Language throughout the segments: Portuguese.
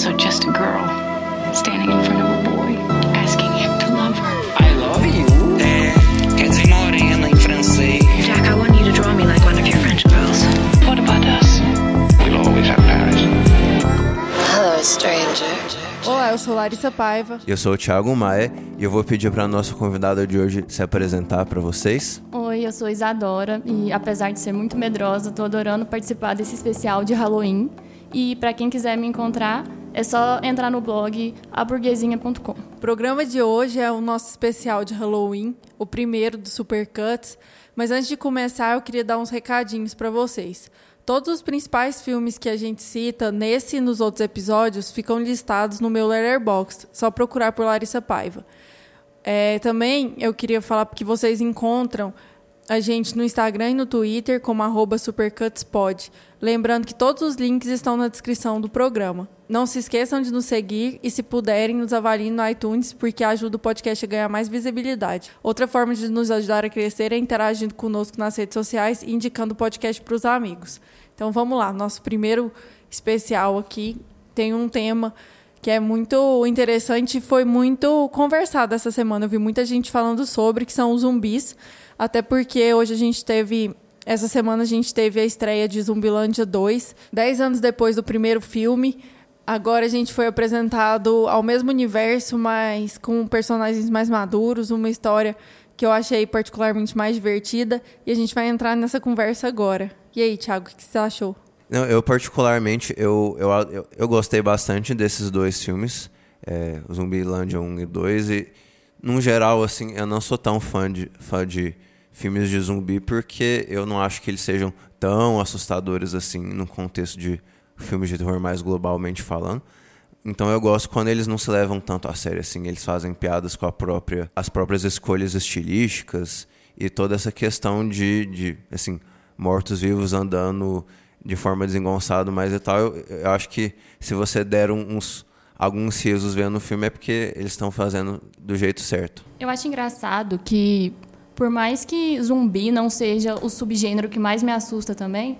also just a girl standing in front of a boy asking him to love her. I love you. É, quer dizer morena em francês. Jack, I want you to draw me like one of your French girls. What about us? We'll always have Paris. Hello, stranger. Olá, eu sou Larissa Paiva. Eu sou o Thiago Maia e eu vou pedir para nossa convidada de hoje se apresentar para vocês. Oi, eu sou Isadora e apesar de ser muito medrosa, tô adorando participar desse especial de Halloween. E para quem quiser me encontrar, é só entrar no blog aburguesinha.com. O programa de hoje é o nosso especial de Halloween, o primeiro do Supercuts. Mas antes de começar, eu queria dar uns recadinhos para vocês. Todos os principais filmes que a gente cita nesse e nos outros episódios ficam listados no meu Letterboxd. Só procurar por Larissa Paiva. É, também eu queria falar que vocês encontram a gente no Instagram e no Twitter como supercutspod. Lembrando que todos os links estão na descrição do programa. Não se esqueçam de nos seguir e, se puderem, nos avaliem no iTunes, porque ajuda o podcast a ganhar mais visibilidade. Outra forma de nos ajudar a crescer é interagindo conosco nas redes sociais e indicando o podcast para os amigos. Então vamos lá, nosso primeiro especial aqui tem um tema que é muito interessante e foi muito conversado essa semana. Eu vi muita gente falando sobre, que são os zumbis, até porque hoje a gente teve essa semana a gente teve a estreia de Zumbilândia 2, dez anos depois do primeiro filme. Agora a gente foi apresentado ao mesmo universo, mas com personagens mais maduros, uma história que eu achei particularmente mais divertida. E a gente vai entrar nessa conversa agora. E aí, Thiago, o que você achou? Não, eu particularmente, eu, eu, eu, eu gostei bastante desses dois filmes, é, Zumbilândia 1 e 2, e, num geral, assim, eu não sou tão fã de, fã de filmes de zumbi, porque eu não acho que eles sejam tão assustadores, assim, no contexto de filmes de terror mais globalmente falando. Então eu gosto quando eles não se levam tanto a sério, assim, eles fazem piadas com a própria, as próprias escolhas estilísticas e toda essa questão de, de assim, mortos-vivos andando de forma desengonçada, mas e tal. Eu, eu acho que se você der uns alguns risos vendo o filme é porque eles estão fazendo do jeito certo. Eu acho engraçado que, por mais que zumbi não seja o subgênero que mais me assusta também,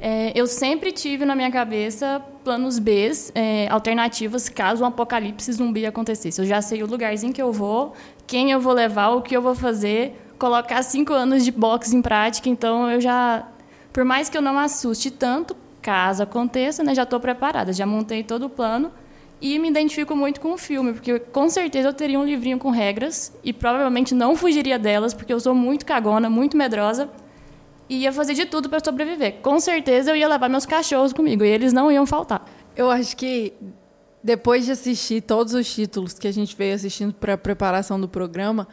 é, eu sempre tive na minha cabeça planos B, é, alternativas, caso um apocalipse zumbi acontecesse. Eu já sei o lugarzinho que eu vou, quem eu vou levar, o que eu vou fazer, colocar cinco anos de boxe em prática, então eu já por mais que eu não assuste tanto, caso aconteça, né, já estou preparada, já montei todo o plano e me identifico muito com o filme, porque com certeza eu teria um livrinho com regras e provavelmente não fugiria delas, porque eu sou muito cagona, muito medrosa e ia fazer de tudo para sobreviver. Com certeza eu ia levar meus cachorros comigo e eles não iam faltar. Eu acho que depois de assistir todos os títulos que a gente veio assistindo para a preparação do programa,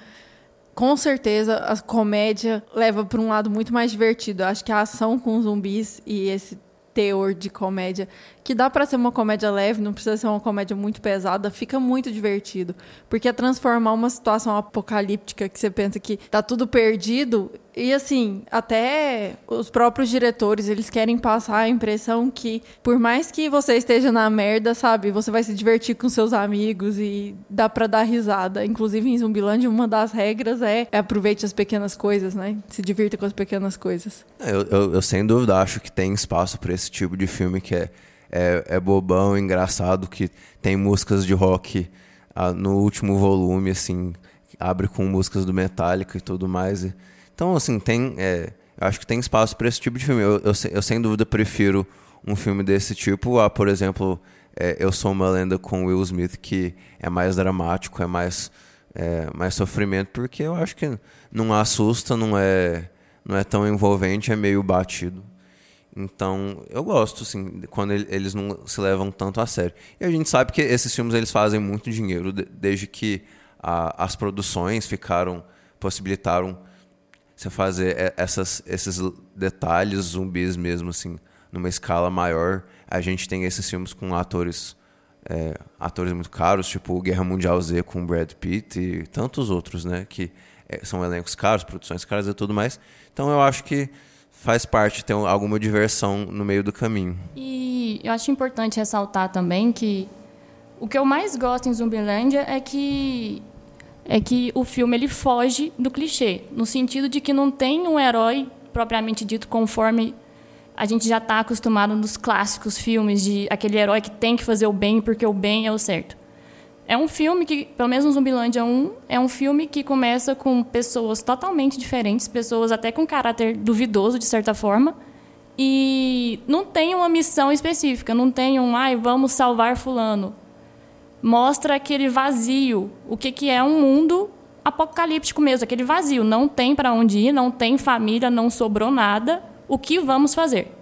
com certeza a comédia leva para um lado muito mais divertido. Eu acho que a ação com zumbis e esse teor de comédia, que dá para ser uma comédia leve, não precisa ser uma comédia muito pesada, fica muito divertido. Porque é transformar uma situação apocalíptica que você pensa que tá tudo perdido, e assim, até os próprios diretores, eles querem passar a impressão que por mais que você esteja na merda, sabe, você vai se divertir com seus amigos e dá para dar risada. Inclusive em Zumbilândia, uma das regras é, é aproveite as pequenas coisas, né? Se divirta com as pequenas coisas. Eu, eu, eu sem dúvida acho que tem espaço para esse tipo de filme que é, é, é bobão, engraçado, que tem músicas de rock ah, no último volume, assim, abre com músicas do Metallica e tudo mais. E, então, assim, tem. É, acho que tem espaço para esse tipo de filme. Eu, eu, eu, sem dúvida prefiro um filme desse tipo a, por exemplo, é, Eu Sou uma Lenda com Will Smith, que é mais dramático, é mais, é, mais sofrimento, porque eu acho que não assusta, não é, não é tão envolvente, é meio batido. Então, eu gosto, assim, quando eles não se levam tanto a sério. E a gente sabe que esses filmes eles fazem muito dinheiro, desde que a, as produções ficaram, possibilitaram você fazer essas, esses detalhes zumbis mesmo, assim, numa escala maior. A gente tem esses filmes com atores é, atores muito caros, tipo Guerra Mundial Z com Brad Pitt e tantos outros, né? Que é, são elencos caros, produções caras e tudo mais. Então eu acho que faz parte ter alguma diversão no meio do caminho. E eu acho importante ressaltar também que o que eu mais gosto em Zumbilândia é que é que o filme ele foge do clichê, no sentido de que não tem um herói propriamente dito conforme a gente já está acostumado nos clássicos filmes de aquele herói que tem que fazer o bem porque o bem é o certo. É um filme que, pelo menos no Zumbilândia 1, é um filme que começa com pessoas totalmente diferentes, pessoas até com caráter duvidoso, de certa forma, e não tem uma missão específica, não tem um, ai, vamos salvar fulano. Mostra aquele vazio, o que, que é um mundo apocalíptico mesmo, aquele vazio. Não tem para onde ir, não tem família, não sobrou nada. O que vamos fazer?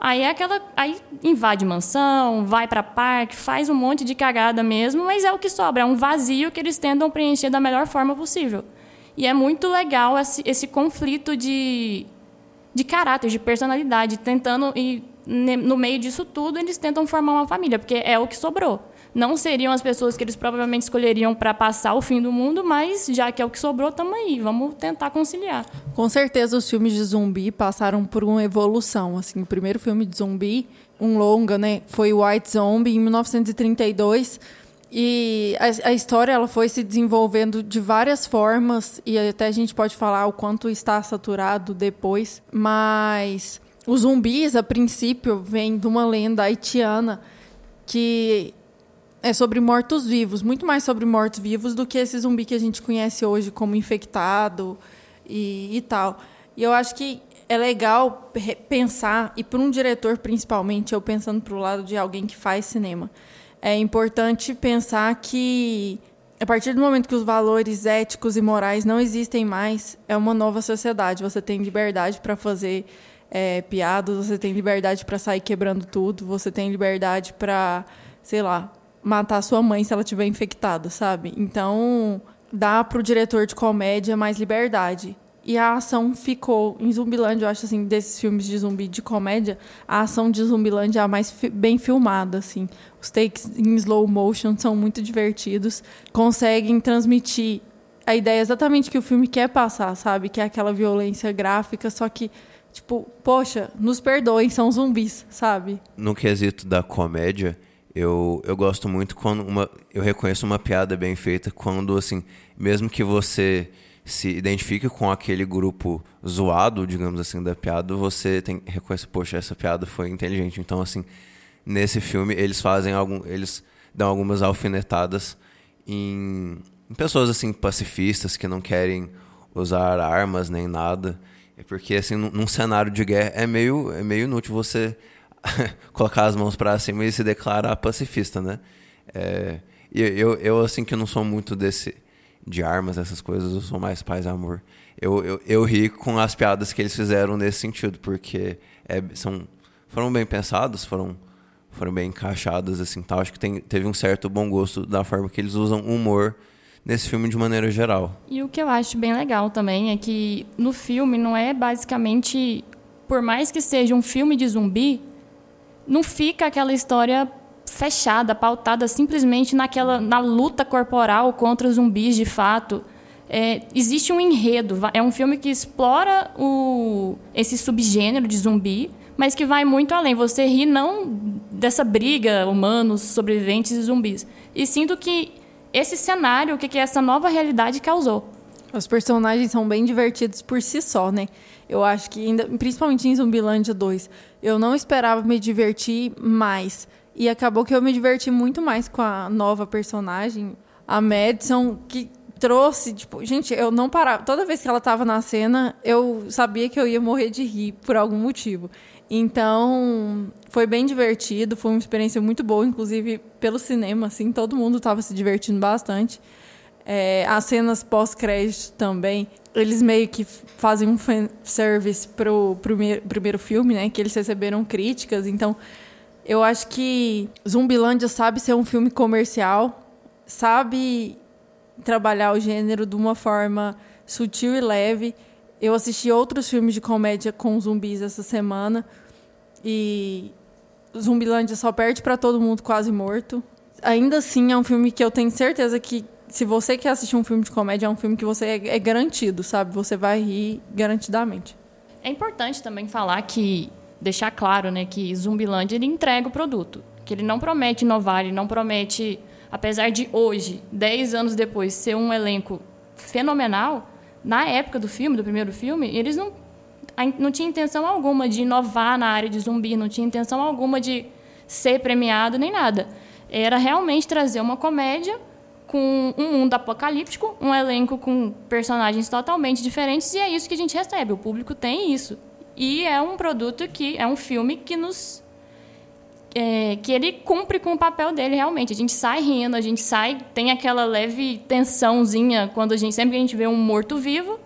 Aí é aquela, aí invade mansão, vai para parque, faz um monte de cagada mesmo, mas é o que sobra, é um vazio que eles tentam preencher da melhor forma possível. E é muito legal esse, esse conflito de, de caráter, de personalidade, tentando e no meio disso tudo eles tentam formar uma família, porque é o que sobrou não seriam as pessoas que eles provavelmente escolheriam para passar o fim do mundo, mas já que é o que sobrou, estamos aí, vamos tentar conciliar. Com certeza os filmes de zumbi passaram por uma evolução. Assim, o primeiro filme de zumbi, um longa, né, foi White Zombie em 1932. E a, a, história ela foi se desenvolvendo de várias formas e até a gente pode falar o quanto está saturado depois, mas os zumbis a princípio vêm de uma lenda haitiana que é sobre mortos-vivos, muito mais sobre mortos-vivos do que esse zumbi que a gente conhece hoje como infectado e, e tal. E eu acho que é legal pensar, e para um diretor principalmente, eu pensando para o lado de alguém que faz cinema, é importante pensar que a partir do momento que os valores éticos e morais não existem mais, é uma nova sociedade. Você tem liberdade para fazer é, piadas, você tem liberdade para sair quebrando tudo, você tem liberdade para, sei lá, matar sua mãe se ela tiver infectada, sabe? Então, dá pro diretor de comédia mais liberdade. E a ação ficou em Zumbilândia, eu acho assim, desses filmes de zumbi de comédia, a ação de Zumbilândia é a mais fi bem filmada, assim. Os takes em slow motion são muito divertidos, conseguem transmitir a ideia exatamente que o filme quer passar, sabe? Que é aquela violência gráfica, só que tipo, poxa, nos perdoem, são zumbis, sabe? No quesito da comédia, eu, eu gosto muito quando uma, eu reconheço uma piada bem feita quando, assim, mesmo que você se identifique com aquele grupo zoado, digamos assim, da piada, você tem reconhece, poxa, essa piada foi inteligente. Então, assim, nesse filme eles fazem algum, eles dão algumas alfinetadas em, em pessoas assim pacifistas que não querem usar armas nem nada, é porque assim num, num cenário de guerra é meio é meio inútil você colocar as mãos para cima e se declarar pacifista, né? É, eu, eu, assim, que não sou muito desse de armas, essas coisas, eu sou mais paz e amor. Eu, eu, eu ri com as piadas que eles fizeram nesse sentido, porque é, são, foram bem pensadas, foram, foram bem encaixadas, assim, tal. Acho que tem, teve um certo bom gosto da forma que eles usam humor nesse filme de maneira geral. E o que eu acho bem legal também é que no filme não é basicamente, por mais que seja um filme de zumbi, não fica aquela história fechada, pautada simplesmente naquela na luta corporal contra os zumbis de fato. É, existe um enredo. É um filme que explora o, esse subgênero de zumbi, mas que vai muito além. Você ri não dessa briga humanos, sobreviventes e zumbis, e sim do que esse cenário, o que, que essa nova realidade causou. Os personagens são bem divertidos por si só, né? Eu acho que, ainda, principalmente em Zumbilândia 2, eu não esperava me divertir mais. E acabou que eu me diverti muito mais com a nova personagem, a Madison, que trouxe, tipo, gente, eu não parava. Toda vez que ela estava na cena, eu sabia que eu ia morrer de rir por algum motivo. Então, foi bem divertido, foi uma experiência muito boa, inclusive pelo cinema, assim, todo mundo estava se divertindo bastante. É, as cenas pós-crédito também, eles meio que fazem um fanservice pro, pro primeiro, primeiro filme, né? Que eles receberam críticas. Então, eu acho que Zumbilândia sabe ser um filme comercial, sabe trabalhar o gênero de uma forma sutil e leve. Eu assisti outros filmes de comédia com zumbis essa semana e Zumbilândia só perde para todo mundo quase morto. Ainda assim, é um filme que eu tenho certeza que se você quer assistir um filme de comédia, é um filme que você é, é garantido, sabe? Você vai rir garantidamente. É importante também falar que deixar claro, né, que Zumbiland ele entrega o produto, que ele não promete inovar, ele não promete, apesar de hoje, 10 anos depois, ser um elenco fenomenal, na época do filme, do primeiro filme, eles não não tinha intenção alguma de inovar na área de zumbi, não tinha intenção alguma de ser premiado nem nada. Era realmente trazer uma comédia com um mundo apocalíptico, um elenco com personagens totalmente diferentes, e é isso que a gente recebe. O público tem isso. E é um produto que é um filme que nos é, que ele cumpre com o papel dele realmente. A gente sai rindo, a gente sai, tem aquela leve tensãozinha quando a gente sempre que a gente vê um morto vivo,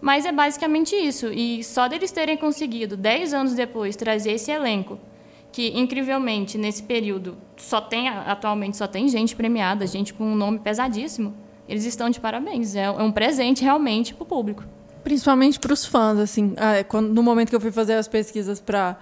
mas é basicamente isso. E só deles terem conseguido, dez anos depois, trazer esse elenco, que incrivelmente nesse período só tem atualmente só tem gente premiada, gente com um nome pesadíssimo. Eles estão de parabéns. É, é um presente realmente para o público. Principalmente para os fãs, assim. Ah, quando, no momento que eu fui fazer as pesquisas para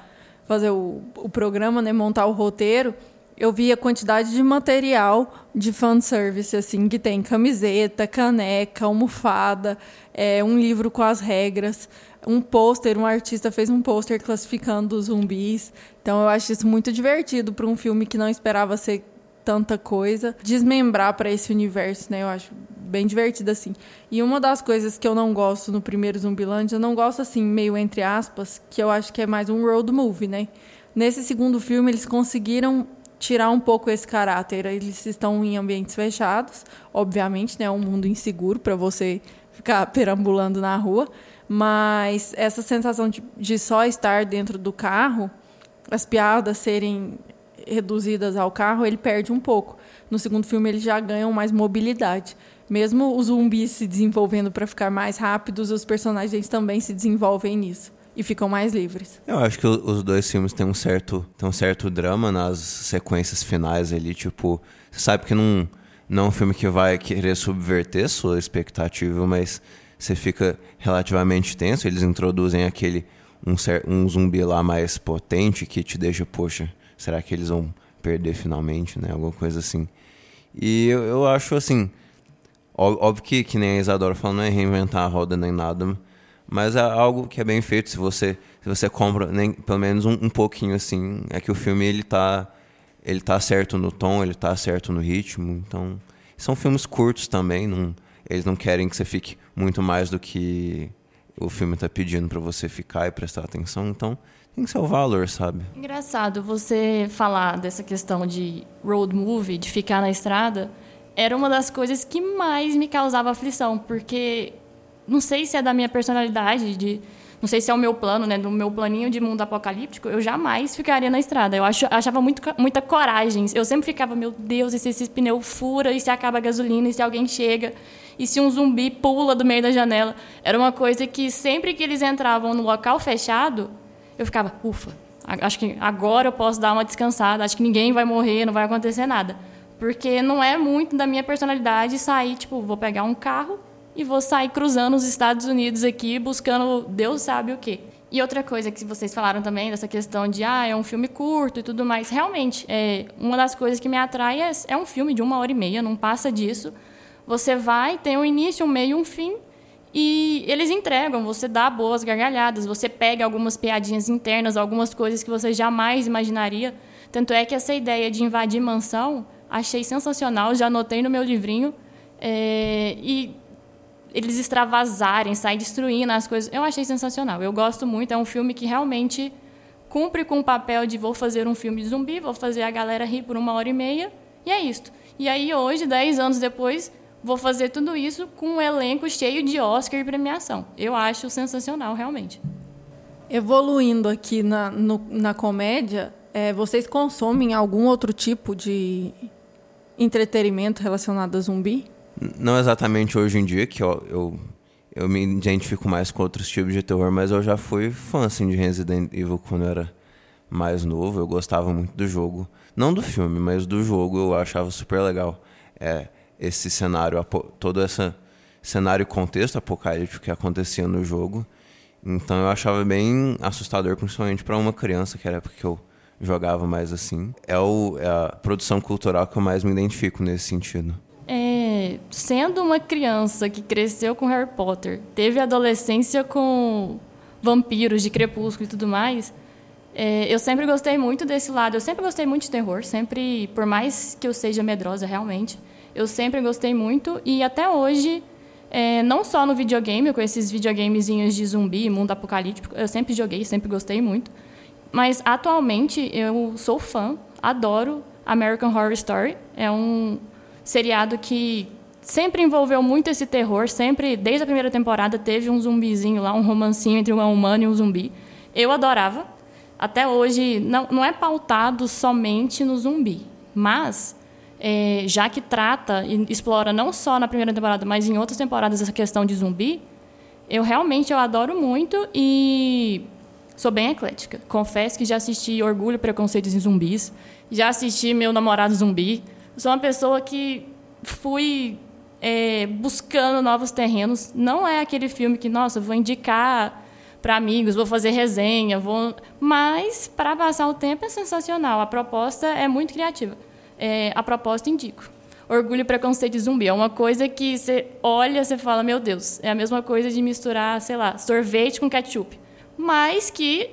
fazer o, o programa, né, montar o roteiro, eu vi a quantidade de material de fanservice, assim, que tem camiseta, caneca, almofada, é, um livro com as regras, um pôster, um artista fez um pôster classificando os zumbis. Então eu acho isso muito divertido para um filme que não esperava ser tanta coisa, desmembrar para esse universo, né? Eu acho bem divertido assim. E uma das coisas que eu não gosto no primeiro Zumbiland, eu não gosto assim, meio entre aspas, que eu acho que é mais um road movie, né? Nesse segundo filme eles conseguiram tirar um pouco esse caráter. Eles estão em ambientes fechados, obviamente, né? É um mundo inseguro para você ficar perambulando na rua, mas essa sensação de, de só estar dentro do carro, as piadas serem reduzidas ao carro, ele perde um pouco. No segundo filme, eles já ganham mais mobilidade. Mesmo os zumbis se desenvolvendo para ficar mais rápidos, os personagens também se desenvolvem nisso e ficam mais livres. Eu acho que os dois filmes têm um certo, têm um certo drama nas sequências finais ali, tipo, você sabe que não, não é um filme que vai querer subverter sua expectativa, mas você fica relativamente tenso, eles introduzem aquele um, um zumbi lá mais potente que te deixa, poxa, será que eles vão perder finalmente, né? Alguma coisa assim. E eu, eu acho assim, óbvio que, que nem a Isadora falou, não é reinventar a roda nem nada, mas é algo que é bem feito se você se você compra nem pelo menos um, um pouquinho assim, é que o filme ele tá ele tá certo no tom, ele tá certo no ritmo, então são filmes curtos também, não, eles não querem que você fique muito mais do que o filme está pedindo para você ficar e prestar atenção, então tem o valor, sabe? Engraçado você falar dessa questão de road movie, de ficar na estrada, era uma das coisas que mais me causava aflição, porque não sei se é da minha personalidade, de não sei se é o meu plano, né, do meu planinho de mundo apocalíptico, eu jamais ficaria na estrada. Eu achava muito, muita coragem. Eu sempre ficava, meu Deus, e se esse pneu fura, e se acaba a gasolina, e se alguém chega, e se um zumbi pula do meio da janela. Era uma coisa que sempre que eles entravam no local fechado, eu ficava, ufa, acho que agora eu posso dar uma descansada, acho que ninguém vai morrer, não vai acontecer nada. Porque não é muito da minha personalidade sair, tipo, vou pegar um carro e vou sair cruzando os Estados Unidos aqui, buscando Deus sabe o quê. E outra coisa que vocês falaram também, dessa questão de, ah, é um filme curto e tudo mais. Realmente, é, uma das coisas que me atrai é, é um filme de uma hora e meia, não passa disso. Você vai, tem um início, um meio um fim, e eles entregam, você dá boas gargalhadas, você pega algumas piadinhas internas, algumas coisas que você jamais imaginaria. Tanto é que essa ideia de invadir mansão, achei sensacional, já anotei no meu livrinho. É, e eles extravasarem, sair destruindo as coisas, eu achei sensacional. Eu gosto muito, é um filme que realmente cumpre com o papel de vou fazer um filme de zumbi, vou fazer a galera rir por uma hora e meia, e é isto. E aí hoje, dez anos depois, vou fazer tudo isso com um elenco cheio de Oscar e premiação. Eu acho sensacional, realmente. Evoluindo aqui na, no, na comédia, é, vocês consomem algum outro tipo de entretenimento relacionado a zumbi? Não exatamente hoje em dia, que eu, eu, eu me identifico mais com outros tipos de terror, mas eu já fui fã assim, de Resident Evil quando eu era mais novo. Eu gostava muito do jogo. Não do filme, mas do jogo eu achava super legal. É, esse cenário, todo esse cenário e contexto apocalíptico que acontecia no jogo. Então eu achava bem assustador, principalmente para uma criança, que era a época que eu jogava mais assim. É, o, é a produção cultural que eu mais me identifico nesse sentido. Sendo uma criança que cresceu com Harry Potter, teve adolescência com vampiros de crepúsculo e tudo mais, é, eu sempre gostei muito desse lado. Eu sempre gostei muito de terror, sempre, por mais que eu seja medrosa realmente, eu sempre gostei muito e até hoje É, não só no videogame, com esses videogamezinhos de zumbi, mundo apocalíptico, eu sempre joguei, sempre gostei muito. Mas atualmente eu sou fã, adoro American Horror Story. É um seriado que sempre envolveu muito esse terror, sempre, desde a primeira temporada, teve um zumbizinho lá, um romancinho entre um humano e um zumbi. Eu adorava. Até hoje, não, não é pautado somente no zumbi, mas é, já que trata e explora não só na primeira temporada, mas em outras temporadas essa questão de zumbi, eu realmente eu adoro muito e sou bem eclética. Confesso que já assisti Orgulho, Preconceitos e Zumbis, já assisti Meu Namorado Zumbi. Sou uma pessoa que fui é, buscando novos terrenos. Não é aquele filme que, nossa, vou indicar para amigos, vou fazer resenha, vou. Mas para passar o tempo é sensacional. A proposta é muito criativa é, a proposta indico. Orgulho e preconceito de zumbi é uma coisa que você olha, você fala, meu Deus, é a mesma coisa de misturar, sei lá, sorvete com ketchup. Mas que,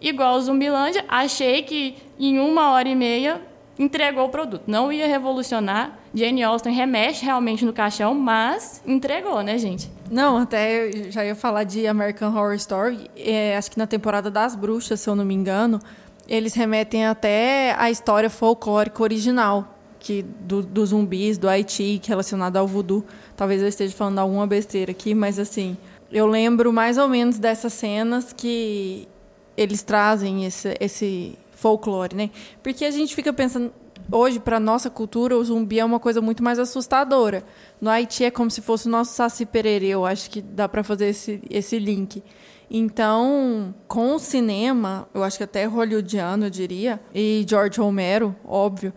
igual o Zumbilândia, achei que em uma hora e meia entregou o produto. Não ia revolucionar. Jane Austen remexe realmente no caixão, mas entregou, né, gente? Não, até eu já ia falar de American Horror Story. É, acho que na temporada das bruxas, se eu não me engano, eles remetem até à história folclórica original que dos do zumbis do Haiti relacionado ao voodoo. Talvez eu esteja falando alguma besteira aqui, mas assim, eu lembro mais ou menos dessas cenas que eles trazem esse, esse folclore, né? Porque a gente fica pensando hoje para nossa cultura o zumbi é uma coisa muito mais assustadora. No Haiti é como se fosse o nosso saci pererê, eu acho que dá para fazer esse esse link. Então, com o cinema, eu acho que até hollywoodiano, eu diria, e George Romero, óbvio,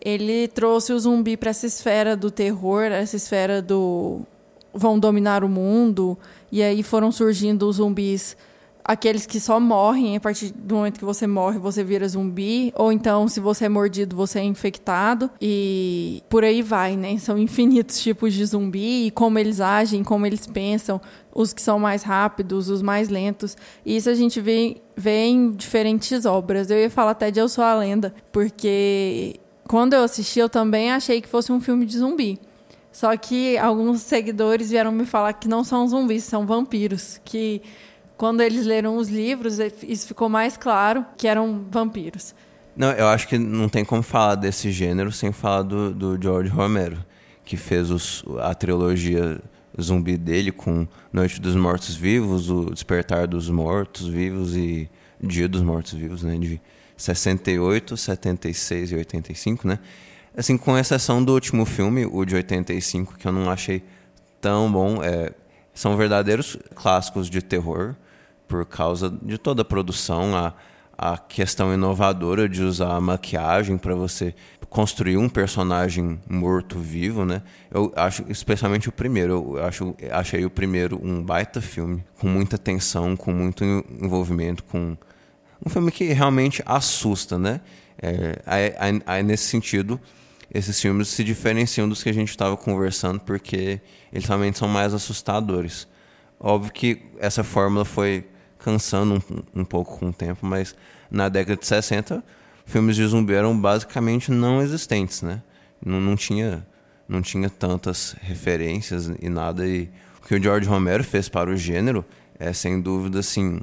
ele trouxe o zumbi para essa esfera do terror, essa esfera do vão dominar o mundo, e aí foram surgindo os zumbis aqueles que só morrem a partir do momento que você morre, você vira zumbi, ou então se você é mordido, você é infectado e por aí vai, né? São infinitos tipos de zumbi e como eles agem, como eles pensam, os que são mais rápidos, os mais lentos. E isso a gente vê, vê em diferentes obras. Eu ia falar até de Eu Sou a Lenda, porque quando eu assisti eu também achei que fosse um filme de zumbi. Só que alguns seguidores vieram me falar que não são zumbis, são vampiros, que quando eles leram os livros, isso ficou mais claro que eram vampiros. Não, eu acho que não tem como falar desse gênero sem falar do, do George Romero, que fez os, a trilogia zumbi dele com Noite dos Mortos Vivos, O Despertar dos Mortos Vivos e Dia dos Mortos Vivos, né, de 68, 76 e 85, né? Assim, com exceção do último filme, o de 85, que eu não achei tão bom, é, são verdadeiros clássicos de terror por causa de toda a produção, a, a questão inovadora de usar a maquiagem para você construir um personagem morto-vivo, né? Eu acho, especialmente o primeiro, eu acho, achei o primeiro um baita filme, com muita tensão, com muito envolvimento, com um filme que realmente assusta, né? É, aí, aí, nesse sentido, esses filmes se diferenciam dos que a gente estava conversando, porque eles realmente são mais assustadores. Óbvio que essa fórmula foi cansando um, um pouco com o tempo, mas na década de 60, filmes de zumbi eram basicamente não existentes, né? Não, não tinha não tinha tantas referências e nada e o que o George Romero fez para o gênero é sem dúvida assim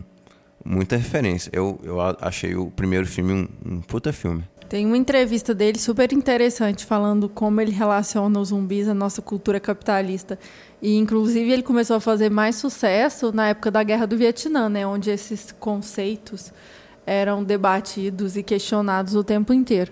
muita referência. Eu, eu achei o primeiro filme um, um puta filme. Tem uma entrevista dele super interessante falando como ele relaciona os zumbis à nossa cultura capitalista. E inclusive ele começou a fazer mais sucesso na época da Guerra do Vietnã, né, onde esses conceitos eram debatidos e questionados o tempo inteiro.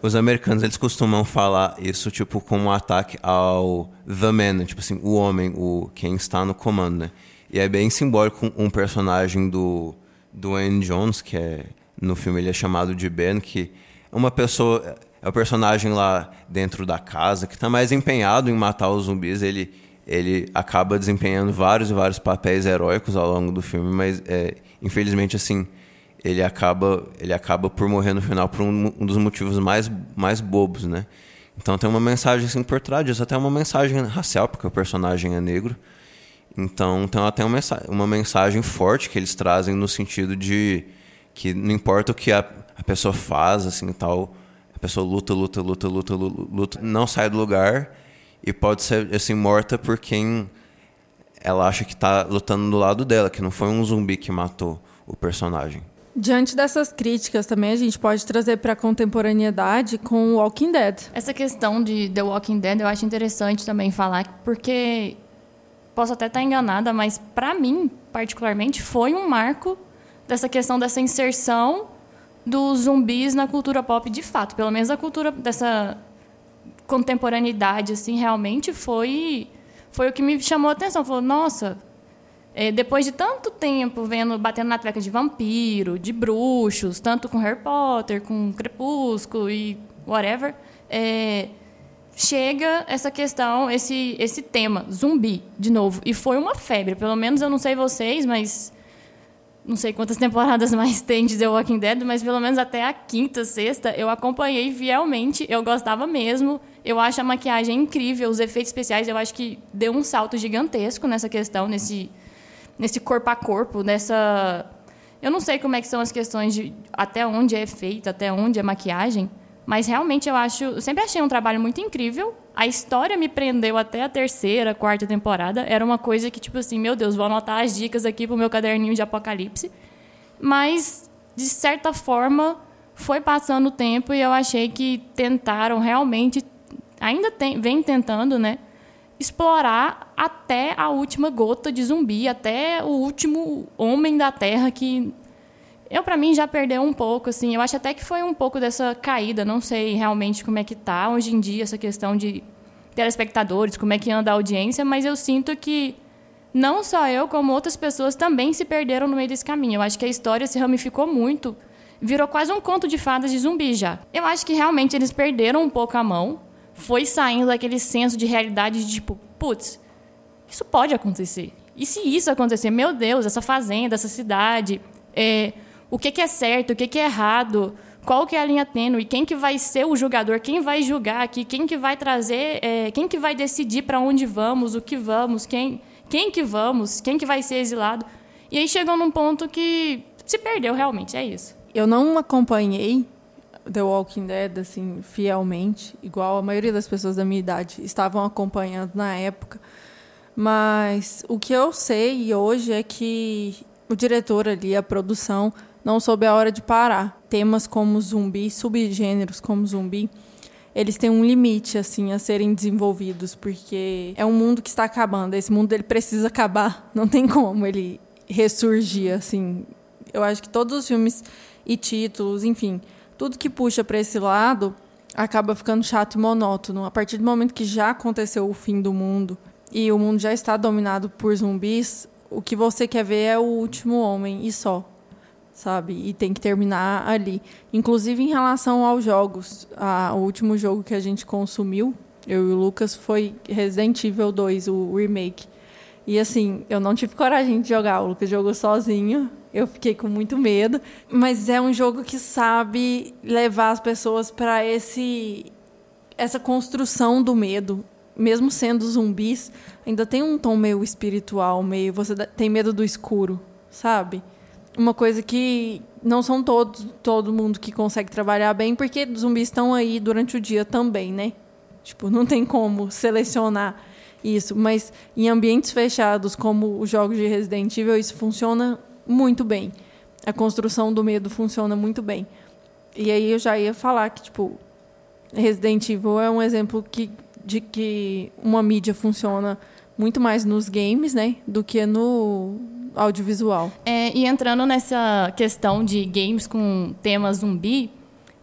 Os americanos eles costumam falar isso tipo como um ataque ao the man, tipo assim, o homem, o quem está no comando, né? E é bem simbólico um personagem do Dwayne Jones, que é no filme ele é chamado de Ben, que uma pessoa é o personagem lá dentro da casa que está mais empenhado em matar os zumbis. Ele ele acaba desempenhando vários e vários papéis heróicos ao longo do filme, mas é, infelizmente assim ele acaba ele acaba por morrer no final por um, um, dos motivos mais mais bobos, né? Então tem uma mensagem assim por trás disso, até uma mensagem racial porque o personagem é negro. Então tem até uma mensagem, uma mensagem forte que eles trazem no sentido de que não importa o que a, a pessoa faz, assim, tal, a pessoa luta, luta, luta, luta, luta, luta, não sai do lugar e pode ser assim morta por quem ela acha que tá lutando do lado dela, que não foi um zumbi que matou o personagem. Diante dessas críticas também a gente pode trazer para a contemporaneidade com Walking Dead. Essa questão de The Walking Dead eu acho interessante também falar, porque posso até estar enganada, mas para mim, particularmente, foi um marco dessa questão dessa inserção dos zumbis na cultura pop de fato. Pelo menos a cultura dessa contemporaneidade, assim, realmente foi, foi o que me chamou a atenção. Falou, nossa, é, depois de tanto tempo vendo, batendo na treca de vampiro, de bruxos, tanto com Harry Potter, com Crepúsculo e whatever, é, chega essa questão, esse, esse tema, zumbi, de novo. E foi uma febre. Pelo menos eu não sei vocês, mas não sei quantas temporadas mais tem de The Walking Dead, mas pelo menos até a quinta, sexta, eu acompanhei fielmente. Eu gostava mesmo. Eu acho a maquiagem incrível, os efeitos especiais, eu acho que deu um salto gigantesco nessa questão, nesse, nesse corpo a corpo, nessa. Eu não sei como é que são as questões de até onde é efeito, até onde é maquiagem, mas realmente eu acho. Eu sempre achei um trabalho muito incrível. A história me prendeu até a terceira, quarta temporada. Era uma coisa que, tipo assim, meu Deus, vou anotar as dicas aqui pro meu caderninho de apocalipse. Mas, de certa forma, foi passando o tempo e eu achei que tentaram realmente ainda tem, vem tentando, né, explorar até a última gota de zumbi, até o último homem da Terra que eu para mim já perdeu um pouco, assim. Eu acho até que foi um pouco dessa caída. Não sei realmente como é que tá hoje em dia essa questão de telespectadores, como é que anda a audiência, mas eu sinto que não só eu, como outras pessoas também se perderam no meio desse caminho. Eu acho que a história se ramificou muito, virou quase um conto de fadas de zumbi já. Eu acho que realmente eles perderam um pouco a mão foi saindo daquele senso de realidade de tipo, putz, isso pode acontecer. E se isso acontecer, meu Deus, essa fazenda, essa cidade, é, o que, que é certo, o que, que é errado, qual que é a linha tênue, quem que vai ser o julgador, quem vai julgar aqui, quem que vai trazer, é, quem que vai decidir para onde vamos, o que vamos, quem, quem que vamos, quem que vai ser exilado. E aí chegou num ponto que se perdeu realmente, é isso. Eu não acompanhei The Walking Dead assim fielmente, igual a maioria das pessoas da minha idade estavam acompanhando na época. Mas o que eu sei hoje é que o diretor ali, a produção, não soube a hora de parar. Temas como zumbi, subgêneros como zumbi, eles têm um limite assim a serem desenvolvidos, porque é um mundo que está acabando. Esse mundo ele precisa acabar, não tem como ele ressurgir assim. Eu acho que todos os filmes e títulos, enfim, tudo que puxa para esse lado acaba ficando chato e monótono. A partir do momento que já aconteceu o fim do mundo e o mundo já está dominado por zumbis, o que você quer ver é o último homem e só, sabe? E tem que terminar ali. Inclusive em relação aos jogos, a, o último jogo que a gente consumiu, eu e o Lucas, foi Resident Evil 2, o remake. E assim, eu não tive coragem de jogar, o Lucas jogou sozinho. Eu fiquei com muito medo, mas é um jogo que sabe levar as pessoas para esse essa construção do medo, mesmo sendo zumbis, ainda tem um tom meio espiritual, meio você tem medo do escuro, sabe? Uma coisa que não são todos todo mundo que consegue trabalhar bem, porque zumbis estão aí durante o dia também, né? Tipo, não tem como selecionar isso, mas em ambientes fechados como os jogos de Resident Evil, isso funciona muito bem. A construção do medo funciona muito bem. E aí eu já ia falar que, tipo, Resident Evil é um exemplo que, de que uma mídia funciona muito mais nos games, né, do que no audiovisual. É, e entrando nessa questão de games com tema zumbi,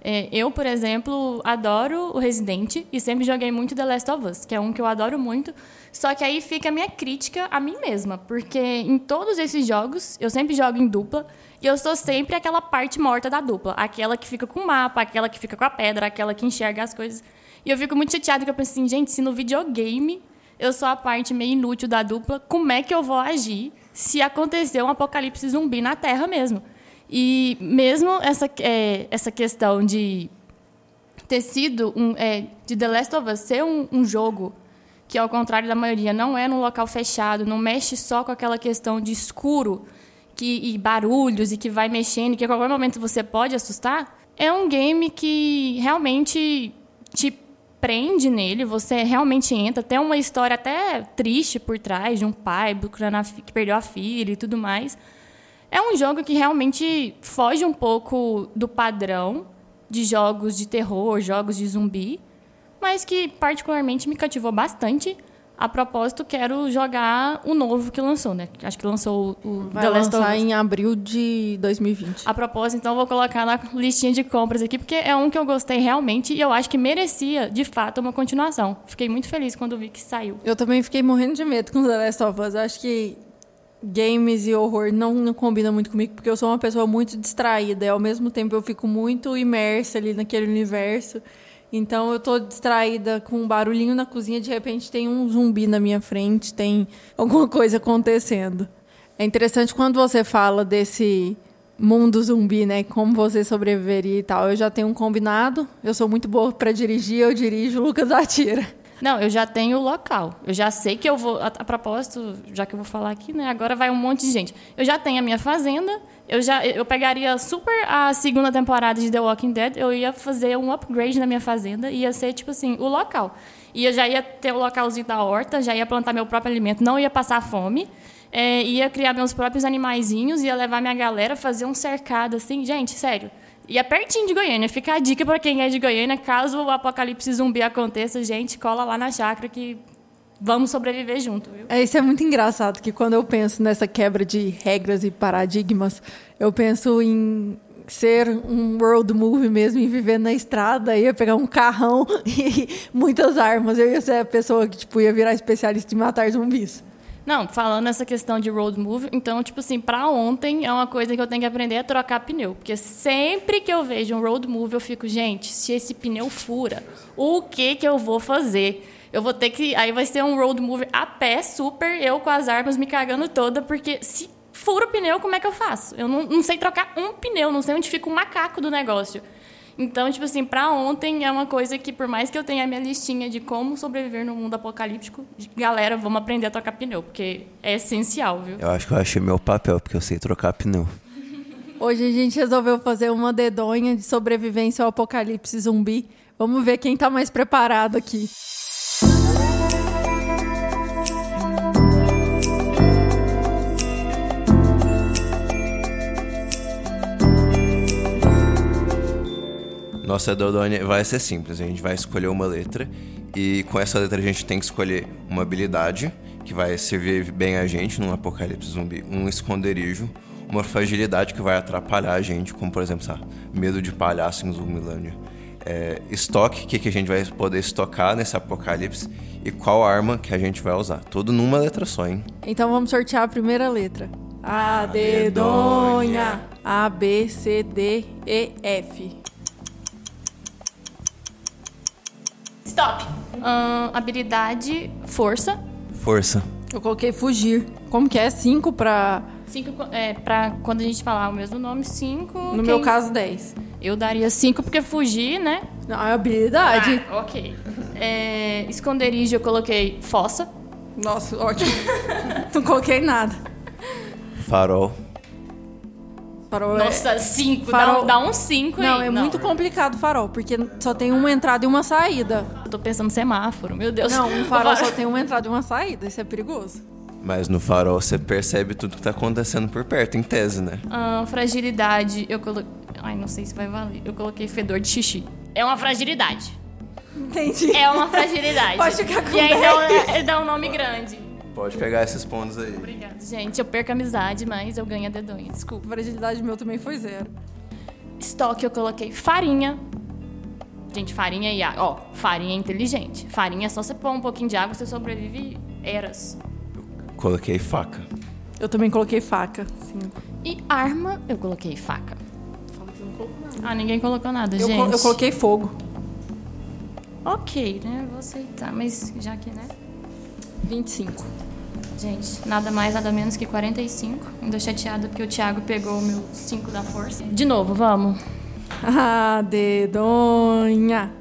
é, eu, por exemplo, adoro o Resident e sempre joguei muito The Last of Us, que é um que eu adoro muito. Só que aí fica a minha crítica a mim mesma, porque em todos esses jogos eu sempre jogo em dupla e eu sou sempre aquela parte morta da dupla, aquela que fica com o mapa, aquela que fica com a pedra, aquela que enxerga as coisas. E eu fico muito chateada porque eu penso assim, gente, se no videogame eu sou a parte meio inútil da dupla, como é que eu vou agir se acontecer um apocalipse zumbi na Terra mesmo? E mesmo essa, é, essa questão de ter sido um, é, de The Last of Us ser um, um, jogo que, ao contrário da maioria, não é num local fechado, não mexe só com aquela questão de escuro que, e barulhos e que vai mexendo, que a qualquer momento você pode assustar, é um game que realmente te prende nele, você realmente entra. Tem uma história até triste por trás de um pai que perdeu a filha e tudo mais. É um jogo que realmente foge um pouco do padrão de jogos de terror, jogos de zumbi, mas que particularmente me cativou bastante. A propósito, quero jogar o novo que lançou, né? Acho que lançou o Vai The Last of lançar em abril de 2020. A propósito, então, vou colocar na listinha de compras aqui, porque é um que eu gostei realmente e eu acho que merecia, de fato, uma continuação. Fiquei muito feliz quando vi que saiu. Eu também fiquei morrendo de medo com The Last of Us. Eu acho que games e horror não, não combinam muito comigo, porque eu sou uma pessoa muito distraída. E ao mesmo tempo eu fico muito imersa ali naquele universo. Então eu tô distraída com um barulhinho na cozinha, de repente tem um zumbi na minha frente, tem alguma coisa acontecendo. É interessante quando você fala desse mundo zumbi, né? Como você sobreviveria e tal. Eu já tenho um combinado. Eu sou muito boa para dirigir, eu dirijo, o Lucas atira. Não, eu já tenho o local. Eu já sei que eu vou. A, a propósito, já que eu vou falar aqui, né? Agora vai um monte de gente. Eu já tenho a minha fazenda. Eu já eu pegaria super a segunda temporada de The Walking Dead. Eu ia fazer um upgrade na minha fazenda. Ia ser, tipo assim, o local. E eu já ia ter o localzinho da horta, já ia plantar meu próprio alimento, não ia passar fome. É, ia criar meus próprios animaizinhos, ia levar minha galera, fazer um cercado assim. Gente, sério. E é pertinho de Goiânia. Fica a dica para quem é de Goiânia. Caso o apocalipse zumbi aconteça, gente, cola lá na chácara que vamos sobreviver junto, viu? É, isso é muito engraçado, que quando eu penso nessa quebra de regras e paradigmas, eu penso em ser um road movie mesmo, em viver na estrada, ia pegar um carrão e muitas armas. Eu ia ser a pessoa que tipo, ia virar especialista em matar zumbis. Não, falando essa questão de road movie, então, tipo assim, pra ontem é uma coisa que eu tenho que aprender a trocar pneu. Porque sempre que eu vejo um road movie, eu fico, gente, se esse pneu fura, o que que eu vou fazer? Eu vou ter que. Aí vai ser um road movie a pé, super, eu com as armas me cagando toda, porque se fura o pneu, como é que eu faço? Eu não, não sei trocar um pneu, não sei onde fica o macaco do negócio. Então, tipo assim, pra ontem é uma coisa que, por mais que eu tenha a minha listinha de como sobreviver no mundo apocalíptico, galera, vamos aprender a trocar pneu, porque é essencial, viu? Eu acho que eu achei meu papel, porque eu sei trocar pneu. Hoje a gente resolveu fazer uma dedonha de sobrevivência ao apocalipse zumbi. Vamos ver quem tá mais preparado aqui. Nossa Dodônia vai ser simples. A gente vai escolher uma letra e com essa letra a gente tem que escolher uma habilidade que vai servir bem a gente num apocalipse zumbi, um esconderijo, uma fragilidade que vai atrapalhar a gente, como por exemplo, sabe, medo de palhaço em Zumbilândia. É, estoque, o que, que a gente vai poder estocar nesse apocalipse e qual arma que a gente vai usar. Tudo numa letra só, hein? Então vamos sortear a primeira letra. A dedonha. A, B, C, D, E, F. Stop! Ahn, habilidade, força. Força. Eu coloquei fugir. Como que é? Cinco pra... Cinco, é, pra quando a gente falar o mesmo nome, cinco. No quem- meu caso, dez. Eu daria cinco porque fugir, né? Não, é habilidade. Ah, ok. É, esconderijo eu coloquei fossa. Nossa, ótimo. Não coloquei nada. Farol. Farol é- Nossa, cinco. Farol- Dá, dá um cinco Não, aí. é muito complicado o farol, porque só tem uma entrada e uma saída. Eu tô pensando semáforo, meu Deus. Não, um O farol fa- só tem uma entrada e uma saída. Isso é perigoso. Mas no farol você percebe tudo que tá acontecendo por perto, em tese, né? Ahn, fragilidade, eu coloquei. Ai, não sei se vai valer. Eu coloquei fedor de xixi. É uma fragilidade. Entendi. É uma fragilidade. Pode ficar com E aí 10. dá, um- dá um nome grande. Pode pegar esses pontos aí. Obrigada. Gente, eu perco a amizade, mas eu ganho a dedonha. Desculpa. A fragilidade meu também foi zero. Estoque eu coloquei farinha. Gente, farinha e água. Ó, farinha é inteligente. Farinha é só você pôr um pouquinho de água, você sobrevive eras. Coloquei faca. Eu também coloquei faca. Sim. E arma, eu coloquei faca. Ah, ninguém colocou nada, Eu, gente. co- eu coloquei fogo. Ok, né? Vou aceitar, mas já que, né? 25. Gente, nada mais, nada menos que 45. Ainda chateada porque o Thiago pegou o meu 5 da força. De novo, vamos. Ah, dedonha.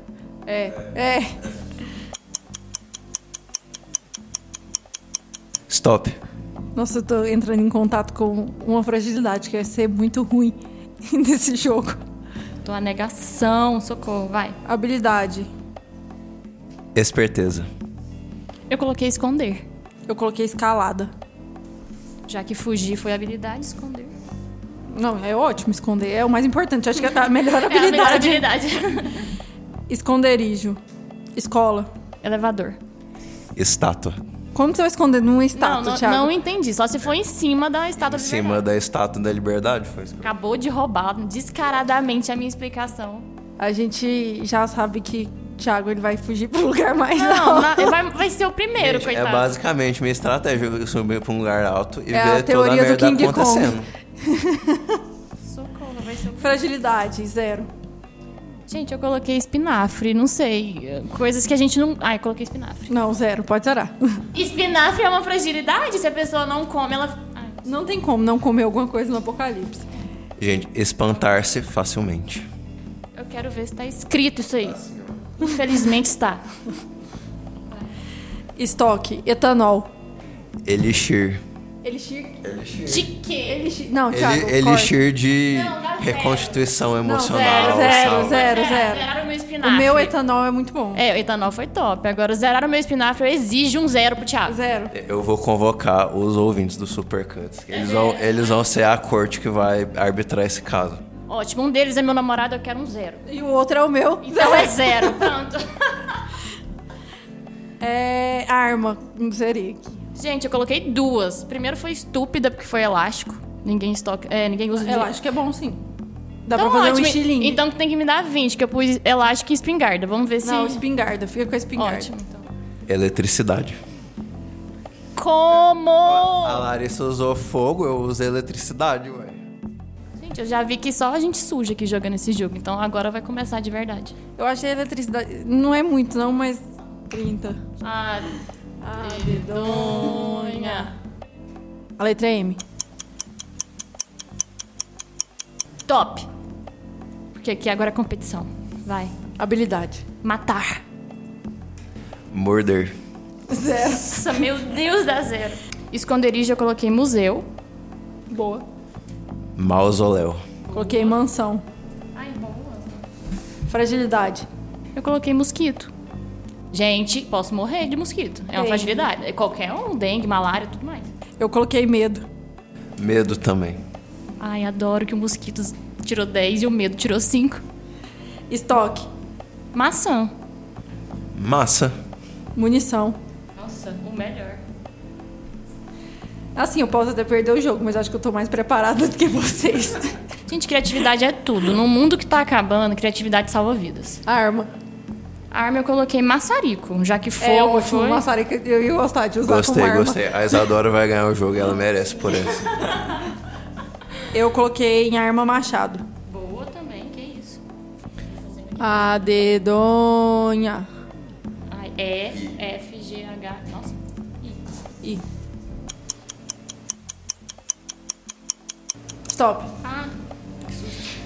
É, é. Stop. Nossa, eu tô entrando em contato com uma fragilidade que vai ser muito ruim nesse jogo. Tô a negação, socorro, vai. Habilidade. Esperteza. Eu coloquei esconder. Eu coloquei escalada. Já que fugir foi habilidade, esconder. Não, é ótimo esconder. É o mais importante. Acho que é a melhor É a melhor habilidade. habilidade. Esconderijo. Escola. Elevador. Estátua. Como você vai esconder numa Não, estátua, não, Thiago? não entendi. Só se for em cima da estátua Em de cima verdade. da estátua da liberdade, foi isso. Acabou de roubar descaradamente a minha explicação. A gente já sabe que Thiago ele vai fugir pro lugar mais Não, alto. na- vai, vai ser o primeiro, Gente, coitado. é basicamente minha estratégia. Eu subir pra um lugar alto e É a ver toda a teoria do merda acontecendo. Socorro, vai ser o Fragilidade, zero. Gente, eu coloquei espinafre, não sei. Coisas que a gente não. Ai, coloquei espinafre. Não, zero. Pode zerar. Espinafre é uma fragilidade? Se a pessoa não come, ela. Ai, Não tem como não comer alguma coisa no apocalipse. Gente, espantar-se facilmente. eu quero ver se tá escrito isso aí. Infelizmente está. Estoque, etanol. Elixir. Elixir. De quê? Elixir. Não, Thiago. Corta. elixir de Não, zero. reconstituição Não, emocional. zero, zero, sabe? zero, zero. Zeraram o meu O espinafre. meu etanol é muito bom. É, o etanol foi top. Agora, zerar o meu espinafre, eu exijo um zero pro Thiago. Zero. Eu vou convocar os ouvintes do Supercuts. Eles vão, eles vão ser a corte que vai arbitrar esse caso. Ótimo, um deles é meu namorado, eu quero um zero. E o outro é o meu. Então é zero, pronto. É arma. Não seria. Gente, eu coloquei duas. Primeiro foi estúpida, porque foi elástico. Ninguém estoca. É, ninguém usa de. Que é bom, sim. Dá Então, pra fazer um ótimo. estilingue. Então tem que me dar 20, que eu pus elástico e espingarda. Vamos ver se. Não, espingarda. Fica com a espingarda. Ótimo, então. Eletricidade. Como? A Larissa usou fogo, eu usei eletricidade, ué. Eu já vi que só a gente suja aqui jogando esse jogo. Então agora vai começar de verdade. Eu achei a eletricidade. Não é muito, não, mas 30. Ah, Ah, dedonha. A letra é M. Top. Porque aqui agora é competição. Vai. Habilidade. Matar. Morder. Zero. Nossa, meu Deus, dá zero. Esconderijo eu coloquei museu. Boa. Mausoléu. Coloquei mansão. Ai, boa. Fragilidade. Eu coloquei mosquito. Gente, posso morrer de mosquito. É uma Dengue. fragilidade. É qualquer um, dengue, malária, tudo mais. Eu coloquei medo. Medo também. Ai, adoro que o mosquito tirou 10 e o medo tirou 5. Estoque. Maçã. Massa. Munição. Nossa, o melhor. Assim, eu posso até perder o jogo, mas acho que eu tô mais preparada do que vocês. Gente, criatividade é tudo. No mundo que tá acabando, criatividade salva vidas. Arma. A arma eu coloquei maçarico, já que fogo é ótimo. foi. Maçarica, eu ia gostar de usar Gostei, gostei. A Isadora vai ganhar o jogo e ela merece por isso. Eu coloquei em arma machado. Boa também, que isso. A dedonha. Ai, E, F, G, H. Stop. Ah, que susto.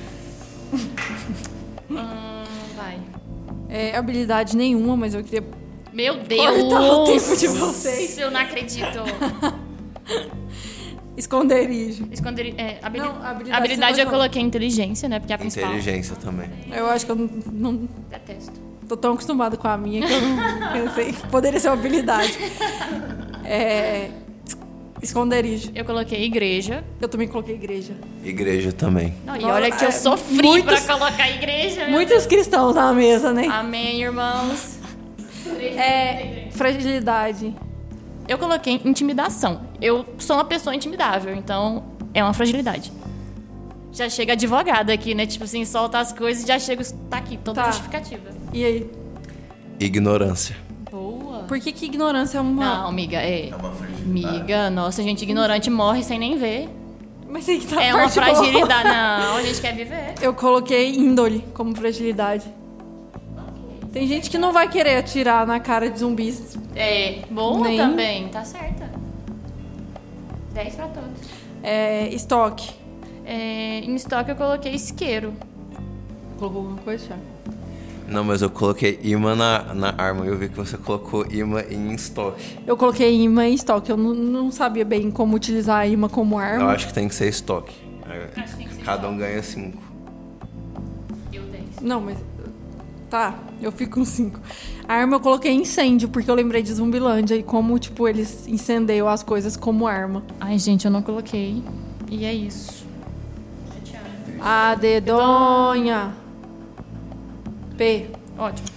Hum, vai. É, habilidade nenhuma, mas eu queria. Meu Deus! Cortar o tempo de vocês. Eu não acredito. Esconderijo. Esconder, é, habili- Não, habilidade habilidade eu coloquei inteligência, né? Porque é a principal. Inteligência também. Eu acho que eu não, não Detesto. tô tão acostumada com a minha que eu não pensei. que Poderia ser uma habilidade. É, esconderijo. Eu coloquei igreja. Eu também coloquei igreja. Igreja também. Não, e olha que eu é, sofri muitos- pra colocar igreja. meu Muitos cristãos na mesa, né? Amém, irmãos. É, fragilidade. Eu coloquei intimidação. Eu sou uma pessoa intimidável, então é uma fragilidade. Já chega advogada aqui, né? Tipo assim, solta as coisas e já chega. Tá aqui, toda Tá. justificativa. E aí? Ignorância. Por que, que ignorância é uma. Não, amiga, é. Amiga, nossa, gente ignorante morre sem nem ver. Mas tem que estar É uma fragilidade. Não, a gente quer viver. Eu coloquei índole como fragilidade. Tem gente que não vai querer atirar na cara de zumbis. É, boa Nem- também, tá certa. 10 pra todos. É, estoque. É, em estoque eu coloquei isqueiro. Colocou alguma coisa, Thiago? Não, mas eu coloquei imã na, na arma. Eu vi que você colocou imã em estoque. Eu coloquei imã em estoque. Eu não, não sabia bem como utilizar a imã como Eu arma. acho que tem que ser estoque. Acho que tem que ser Cada um ganha cinco. Eu 10. Não, mas. Tá, eu fico com cinco. A arma eu coloquei incêndio, porque eu lembrei de Zumbilândia e como, tipo, eles incendeiam as coisas como arma. Ai, gente, eu não coloquei. E é isso. A dedonha. P. Ótimo.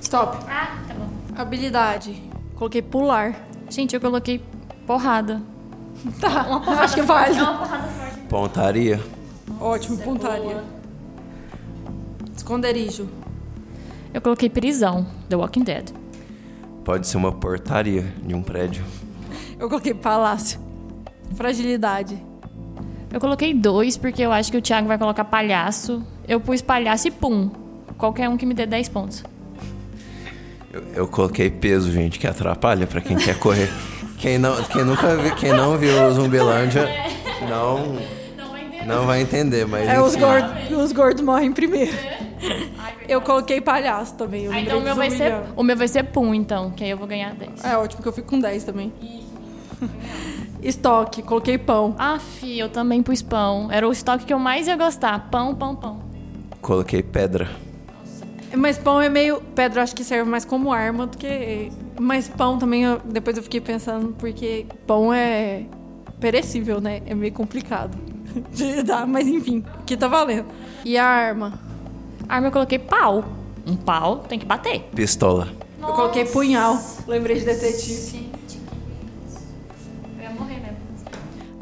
Stop. Ah, tá bom. Habilidade. Coloquei pular. Gente, eu coloquei porrada. Tá, acho que é válido. Pontaria. Ótimo, pontaria. Esconderijo. Eu coloquei prisão, The Walking Dead. Pode ser uma portaria de um prédio. Eu coloquei palácio. Fragilidade. Eu coloquei dois porque eu acho que o Thiago vai colocar palhaço. Eu pus palhaço e pum. Qualquer um que me dê 10 pontos. Eu, eu coloquei peso, gente, que atrapalha pra quem quer correr. Quem, não, quem nunca viu, quem não viu o Zumbilândia não, não vai entender, mas. É, os enfim. gordos, os gordos morrem primeiro. Eu coloquei palhaço também. Ah, então o meu, vai ser, o meu vai ser pum, então, que aí eu vou ganhar 10. É ótimo que eu fico com 10 também. Estoque, coloquei pão. Ah, fi, eu também pus pão. Era o estoque que eu mais ia gostar. Pão, pão, pão. Coloquei pedra. Mas pão é meio. Pedra acho que serve mais como arma do que. Mas pão também, eu- depois eu fiquei pensando, porque pão é perecível, né? É meio complicado de dar, mas enfim, aqui tá valendo. E a arma? Arma eu coloquei pau. Um pau tem que bater. Pistola. Eu coloquei punhal. Lembrei de detetive.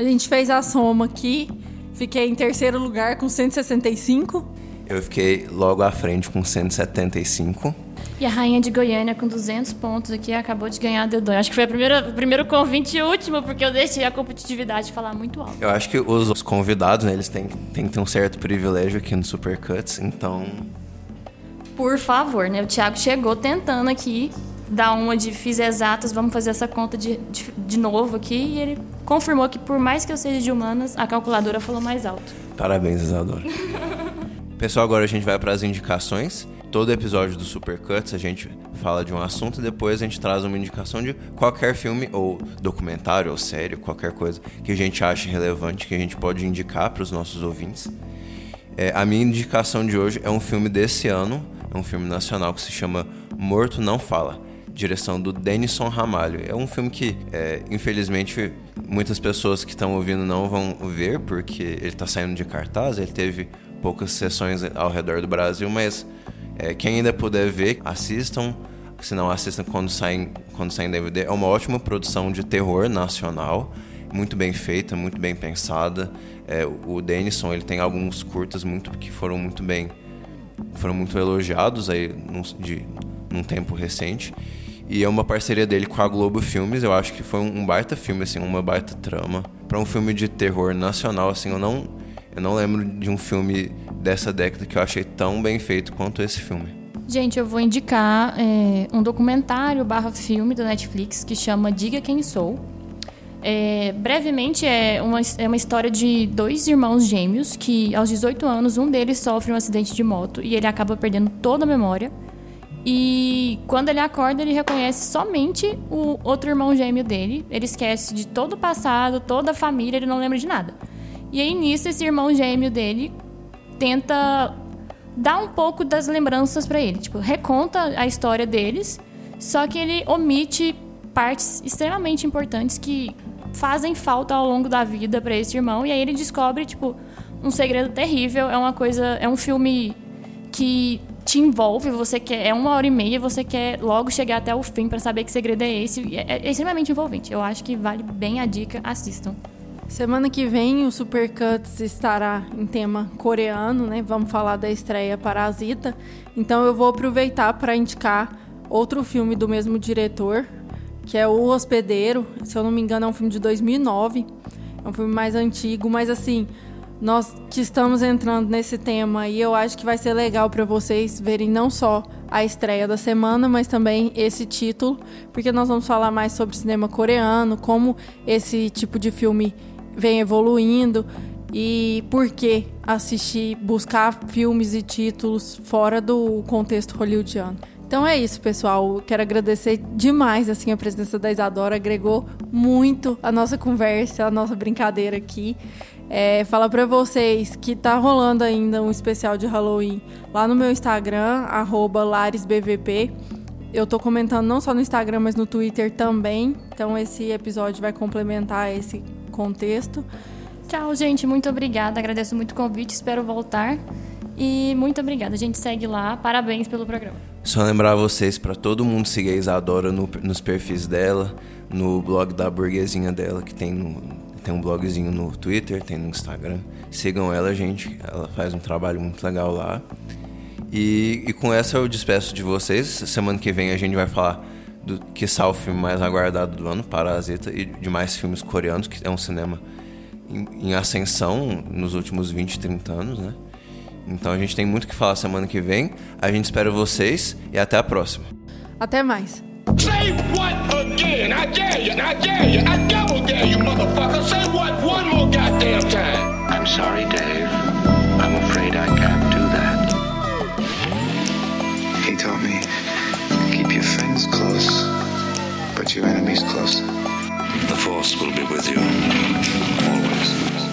A gente fez a soma aqui. Fiquei em terceiro lugar com 165. Eu fiquei logo à frente com 175. E a rainha de Goiânia com 200 pontos aqui acabou de ganhar a dedonha. Acho que foi a primeira, o primeiro convite e último, porque eu deixei a competitividade falar muito alto. Eu acho que os, os convidados, né, eles têm, têm que ter um certo privilégio aqui no Supercuts, então. Por favor, né? O Thiago chegou tentando aqui dar uma de fiz exatas, vamos fazer essa conta de, de, de novo aqui. E ele confirmou que por mais que eu seja de humanas, a calculadora falou mais alto. Parabéns, Isadora. Pessoal, agora a gente vai para as indicações. Todo episódio do Supercuts a gente fala de um assunto e depois a gente traz uma indicação de qualquer filme ou documentário ou série, qualquer coisa que a gente ache relevante que a gente pode indicar para os nossos ouvintes. É, a minha indicação de hoje é um filme desse ano, é um filme nacional que se chama Morto Não Fala, direção do Denison Ramalho. É um filme que, é, infelizmente, muitas pessoas que estão ouvindo não vão ver, porque ele está saindo de cartaz, ele teve poucas sessões ao redor do Brasil, mas é, quem ainda puder ver, assistam. Se não assistam quando saem, quando saem DVD. É uma ótima produção de terror nacional, muito bem feita, muito bem pensada. É, o Denison ele tem alguns curtas muito que foram muito bem, foram muito elogiados aí num, de, num tempo recente. E é uma parceria dele com a Globo Filmes. Eu acho que foi um, baita filme, assim, uma baita trama. Para um filme de terror nacional, assim, eu não, eu não lembro de um filme dessa década que eu achei tão bem feito quanto esse filme. Gente, eu vou indicar é, um documentário barra filme do Netflix que chama Diga Quem Sou. É, brevemente, é uma, é uma história de dois irmãos gêmeos que, aos 18 anos, um deles sofre um acidente de moto e ele acaba perdendo toda a memória. E quando ele acorda, ele reconhece somente o outro irmão gêmeo dele. Ele esquece de todo o passado, toda a família, ele não lembra de nada. E aí, nisso, esse irmão gêmeo dele tenta dar um pouco das lembranças pra ele. Tipo, reconta a história deles, só que ele omite partes extremamente importantes que fazem falta ao longo da vida pra esse irmão. E aí ele descobre, tipo, um segredo terrível. É uma coisa. É um filme que te envolve, você quer. É uma hora e meia, você quer logo chegar até o fim pra saber que segredo é esse. É, é extremamente envolvente. Eu acho que vale bem a dica, assistam. Semana que vem o Supercuts estará em tema coreano, né? Vamos falar da estreia Parasita. Então eu vou aproveitar para indicar outro filme do mesmo diretor, que é O Hospedeiro. Se eu não me engano, é um filme de 2009. É um filme mais antigo, mas assim, nós que estamos entrando nesse tema e eu acho que vai ser legal para vocês verem não só a estreia da semana, mas também esse título, porque nós vamos falar mais sobre cinema coreano, como esse tipo de filme vem evoluindo e por que assistir, buscar filmes e títulos fora do contexto hollywoodiano. Então é isso, pessoal. Quero agradecer demais assim a presença da Isadora, agregou muito a nossa conversa, a nossa brincadeira aqui. É, fala pra vocês que tá rolando ainda um especial de Halloween lá no meu Instagram, arroba LaresBVP. Eu tô comentando não só no Instagram, mas no Twitter também. Então esse episódio vai complementar esse contexto. Tchau, gente. Muito obrigada. Agradeço muito o convite. Espero voltar. E muito obrigada. A gente segue lá. Parabéns pelo programa. Só lembrar vocês para todo mundo seguir a Isadora no, nos perfis dela, no blog da burguesinha dela, que tem, no, tem um blogzinho no Twitter, tem no Instagram. Sigam ela, gente. Ela faz um trabalho muito legal lá. E, e com essa eu despeço de vocês. Semana que vem a gente vai falar do que o filme mais aguardado do ano, Parasita, e de mais filmes coreanos, que é um cinema em, em ascensão nos últimos 20, 30 anos, né? Então a gente tem muito que falar semana que vem. A gente espera vocês e até a próxima. Até mais. Say what again? I dare you, I dare you, I double dare you, motherfucker. Say what one more goddamn time. I'm sorry, Dave. I'm afraid I can't do that. He told me keep your friends close, but your enemies closer. The Force will be with you. Always.